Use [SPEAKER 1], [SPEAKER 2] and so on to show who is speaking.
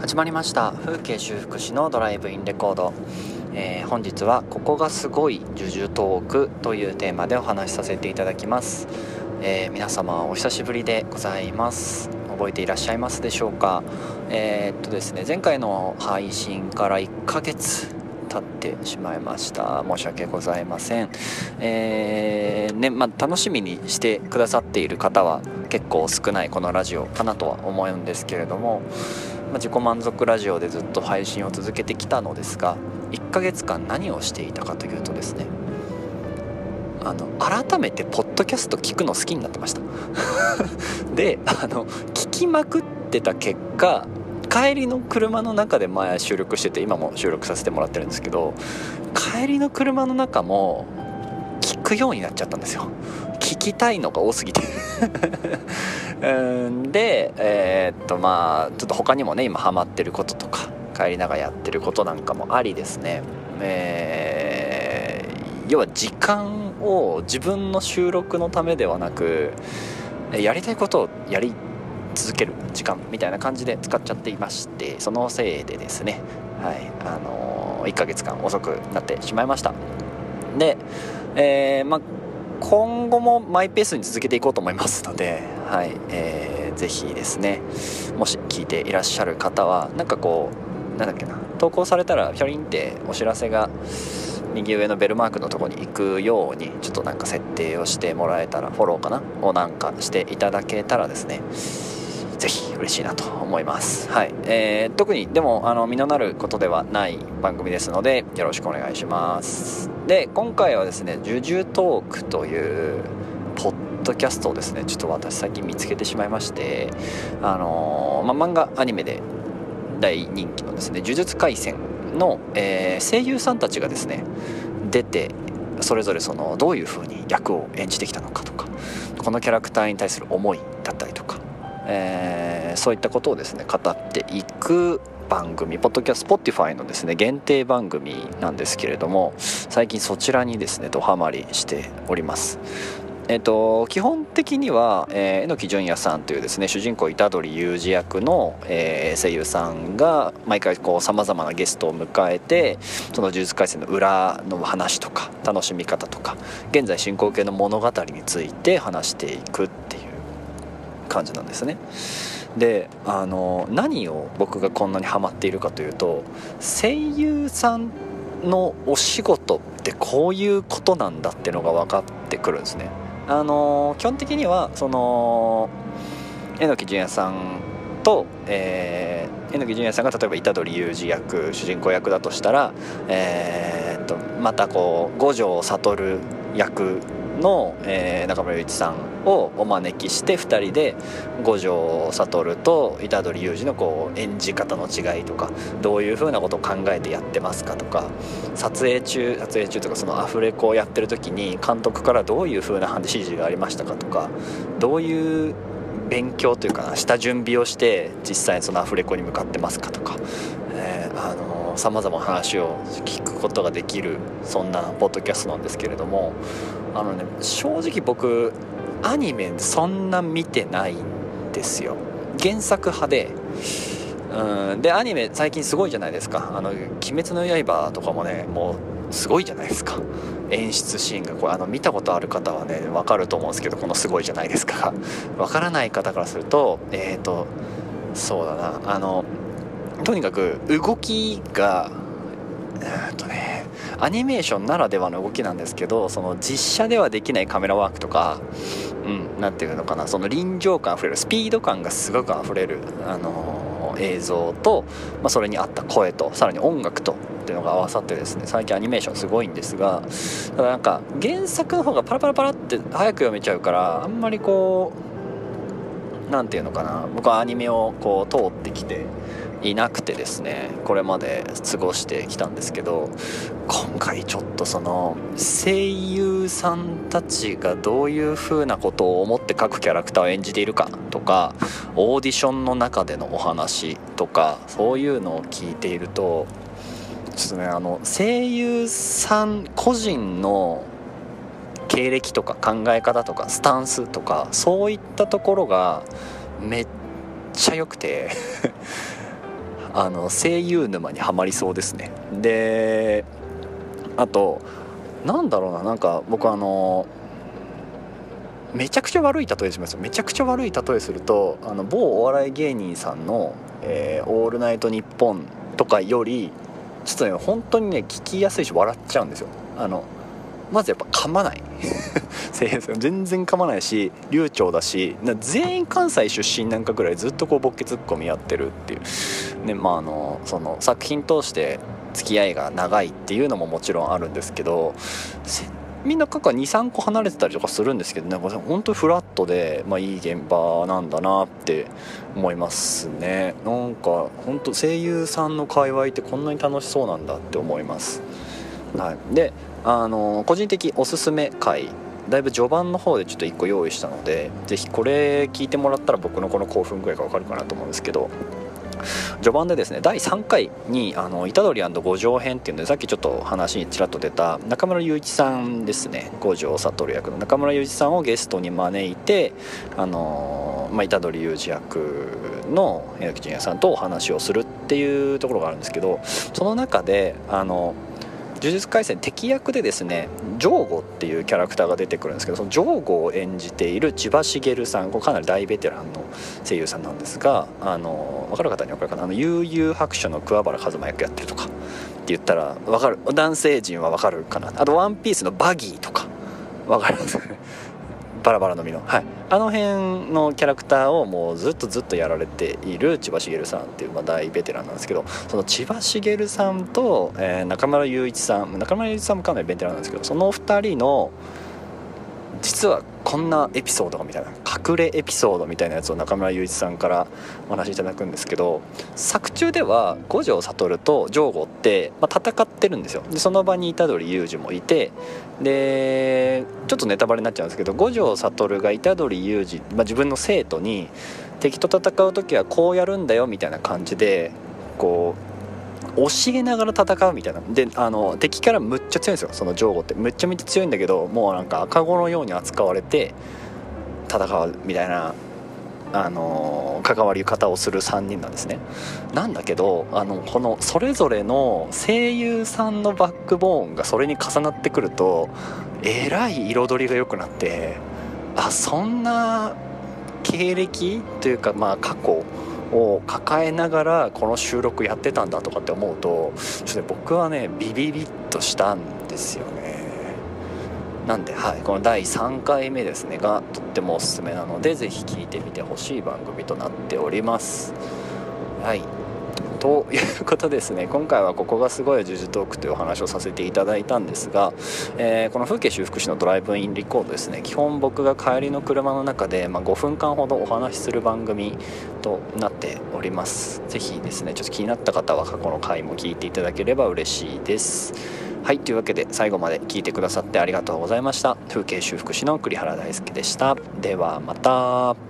[SPEAKER 1] 始まりました。風景修復師のドライブインレコード、えー、本日はここがすごいジュジュトークというテーマでお話しさせていただきます、えー、皆様お久しぶりでございます。覚えていらっしゃいますでしょうか？えー、っとですね前回の配信から1ヶ月経ってしまいました。申し訳ございません。えー、ねまあ、楽しみにしてくださっている方は結構少ないこのラジオかなとは思うんですけれども。まあ、自己満足ラジオでずっと配信を続けてきたのですが1ヶ月間何をしていたかというとですねあの改めてポッドキャスト聞くの好きになってました。であの聞きまくってた結果帰りの車の中で前収録してて今も収録させてもらってるんですけど帰りの車の中も聞くようになっちゃったんですよ。聞きたいのが多すぎて。うんでえー、っとまあちょっと他にもね今ハマってることとか帰りながらやってることなんかもありですね。えー、要は時間を自分の収録のためではなくやりたいことをやり続ける時間みたいな感じで使っちゃっていましてそのせいでですね。はい。あのー、1ヶ月間遅くなってしまいました。でえー、まあ今後もマイペースに続けていこうと思いますので、はいえー、ぜひですねもし聞いていらっしゃる方はなんかこうなんだっけな投稿されたらピョリンってお知らせが右上のベルマークのとこに行くようにちょっとなんか設定をしてもらえたらフォローかなをなんかしていただけたらですねぜひ嬉しいなと思います。はい。えー、特にでも、あの、身のなることではない番組ですので、よろしくお願いします。で、今回はですね、ジュジュトークという、ッドキャストをですね、ちょっと私最近見つけてしまいまして、あのー、まあ、漫画、アニメで大人気のですね、呪術廻戦の、えー、声優さんたちがですね、出て、それぞれそのどういう風に役を演じてきたのかとかこのキャラクターに対する思いだったりとかえー、そういったことをですね語っていく番組ポッドキャスト Spotify のですね限定番組なんですけれども最近そちらにですねドハマりしております。えっと、基本的には、えー、榎木淳也さんというですね主人公虎杖裕二役の、えー、声優さんが毎回さまざまなゲストを迎えてその呪術廻戦の裏の話とか楽しみ方とか現在進行形の物語について話していくっていう感じなんですね。であの何を僕がこんなにハマっているかというと声優さんのお仕事ってこういうことなんだっていうのが分かってくるんですね。あの基本的にはその榎木淳也さんと、えー、榎木淳也さんが例えば虎杖裕二役主人公役だとしたら、えー、っとまたこう五条悟役の、えー、中村雄一さんをお招きして2人で五条悟と虎杖裕二のこう演じ方の違いとかどういうふうなことを考えてやってますかとか撮影中撮影中とかそのアフレコをやってる時に監督からどういうふうな指示がありましたかとかどういう勉強というかな下準備をして実際にそのアフレコに向かってますかとか、えー、あのさまざま話を聞くことができるそんなポッドキャストなんですけれどもあのね正直僕アニメそんな見てないんですよ。原作派で。うんでアニメ最近すごいじゃないですか「あの鬼滅の刃」とかもねもうすごいじゃないですか。演出シーンがこれあの見たことある方はね分かると思うんですけどこのすごいじゃないですか。分からない方からするとえっ、ー、とそうだな。あのとにかく動きがえっとねアニメーションならではの動きなんですけどその実写ではできないカメラワークとか何、うん、ていうのかなその臨場感あふれるスピード感がすごくあふれる、あのー、映像と、まあ、それに合った声とさらに音楽とっていうのが合わさってですね最近アニメーションすごいんですがただなんか原作の方がパラパラパラって早く読めちゃうからあんまりこう何ていうのかな僕はアニメをこう通ってきていなくてですねこれまで過ごしてきたんですけど今回ちょっとその声優さんたちがどういう風なことを思って各キャラクターを演じているかとかオーディションの中でのお話とかそういうのを聞いているとちょっとねあの声優さん個人の経歴とか考え方とかスタンスとかそういったところがめっちゃ良くてあの声優沼にはまりそうですね。であとなんだろうななんか僕あのめちゃくちゃ悪い例えしますめちゃくちゃ悪い例えするとあの某お笑い芸人さんの「えー、オールナイトニッポン」とかよりちょっとね本当にね聞きやすいし笑っちゃうんですよ。あのまずやっぱ噛まない。全然噛まないし流暢だし全員関西出身なんかぐらいずっとこうボケツッコミやってるっていう。ねまああのその作品通して付き合いが長いっていうのももちろんあるんですけどみんなかか23個離れてたりとかするんですけどね本当にフラットで、まあ、いい現場なんだなって思いますね。なんか本当声優さんの界隈ってこんなに楽しそうなんだって思います、はい、であの個人的おすすめ回だいぶ序盤の方でちょっと1個用意したので是非これ聞いてもらったら僕のこの興奮具合が分かるかなと思うんですけど序盤でですね第3回にあの虎杖五条編っていうのでさっきちょっと話にちらっと出た中村雄一さんですね。五条悟役の。中村雄一さんをゲストに招いてあの、まあ、虎杖雄二役の榎木純也さんとお話をするっていうところがあるんですけどその中であの呪術廻戦敵役でですねジョーゴっていうキャラクターが出てくるんですけどそのジョーゴを演じている千葉茂さんこれかなり大ベテランの声優さんなんですがあの分かる方に分かるかな？あの悠々白書の桑原一馬役やってるとかって言ったら分かる？男性陣は分かるかな？あと「ワンピースのバギーとか分かりますバラバラの実の、はい、あの辺のキャラクターをもうずっとずっとやられている千葉茂さんっていう、まあ、大ベテランなんですけどその千葉茂さんと、えー、中村雄一さん。中村雄一さんもかなりベテランなんですけどその2人の実はこんなエピソードみたいな隠れエピソードみたいなやつを中村雄一さんからお話しいただくんですけど作中では五条悟と上吾って、まあ、戦ってるんですよ。でその場に虎杖裕二もいてでちょっとネタバレになっちゃうんですけど五条悟が虎杖裕二、ま、自分の生徒に敵と戦う時はこうやるんだよみたいな感じでこう教えながら戦うみたいな。であの敵からむっちゃ強いんですよ。そのジョーゴって。むっちゃめっちゃ強いんだけどもうなんか赤子のように扱われて戦うみたいなあの関わり方をする3人なんですね。なんだけどあのこのそれぞれの声優さんのバックボーンがそれに重なってくるとえらい彩りが良くなってあそんな経歴というかまあ過去を抱えながらこの収録やってたんだとかって思うとちょっと僕はねビビビッとしたんですよね。なんで、はい、この第3回目ですねがとってもおすすめなので是非聴いてみてほしい番組となっております。はい。ということですね。今回はここがすごいジュジュトークというお話をさせていただいたんですが、えー、この風景修復師のドライブインリコードですね。基本僕が帰りの車の中で、まあ、5分間ほどお話しする番組となっております。是非ですねちょっと気になった方は過去の回も聞いていただければ嬉しいです。はいというわけで最後まで聞いてくださってありがとうございました。風景修復師の栗原大輔でした。ではまた。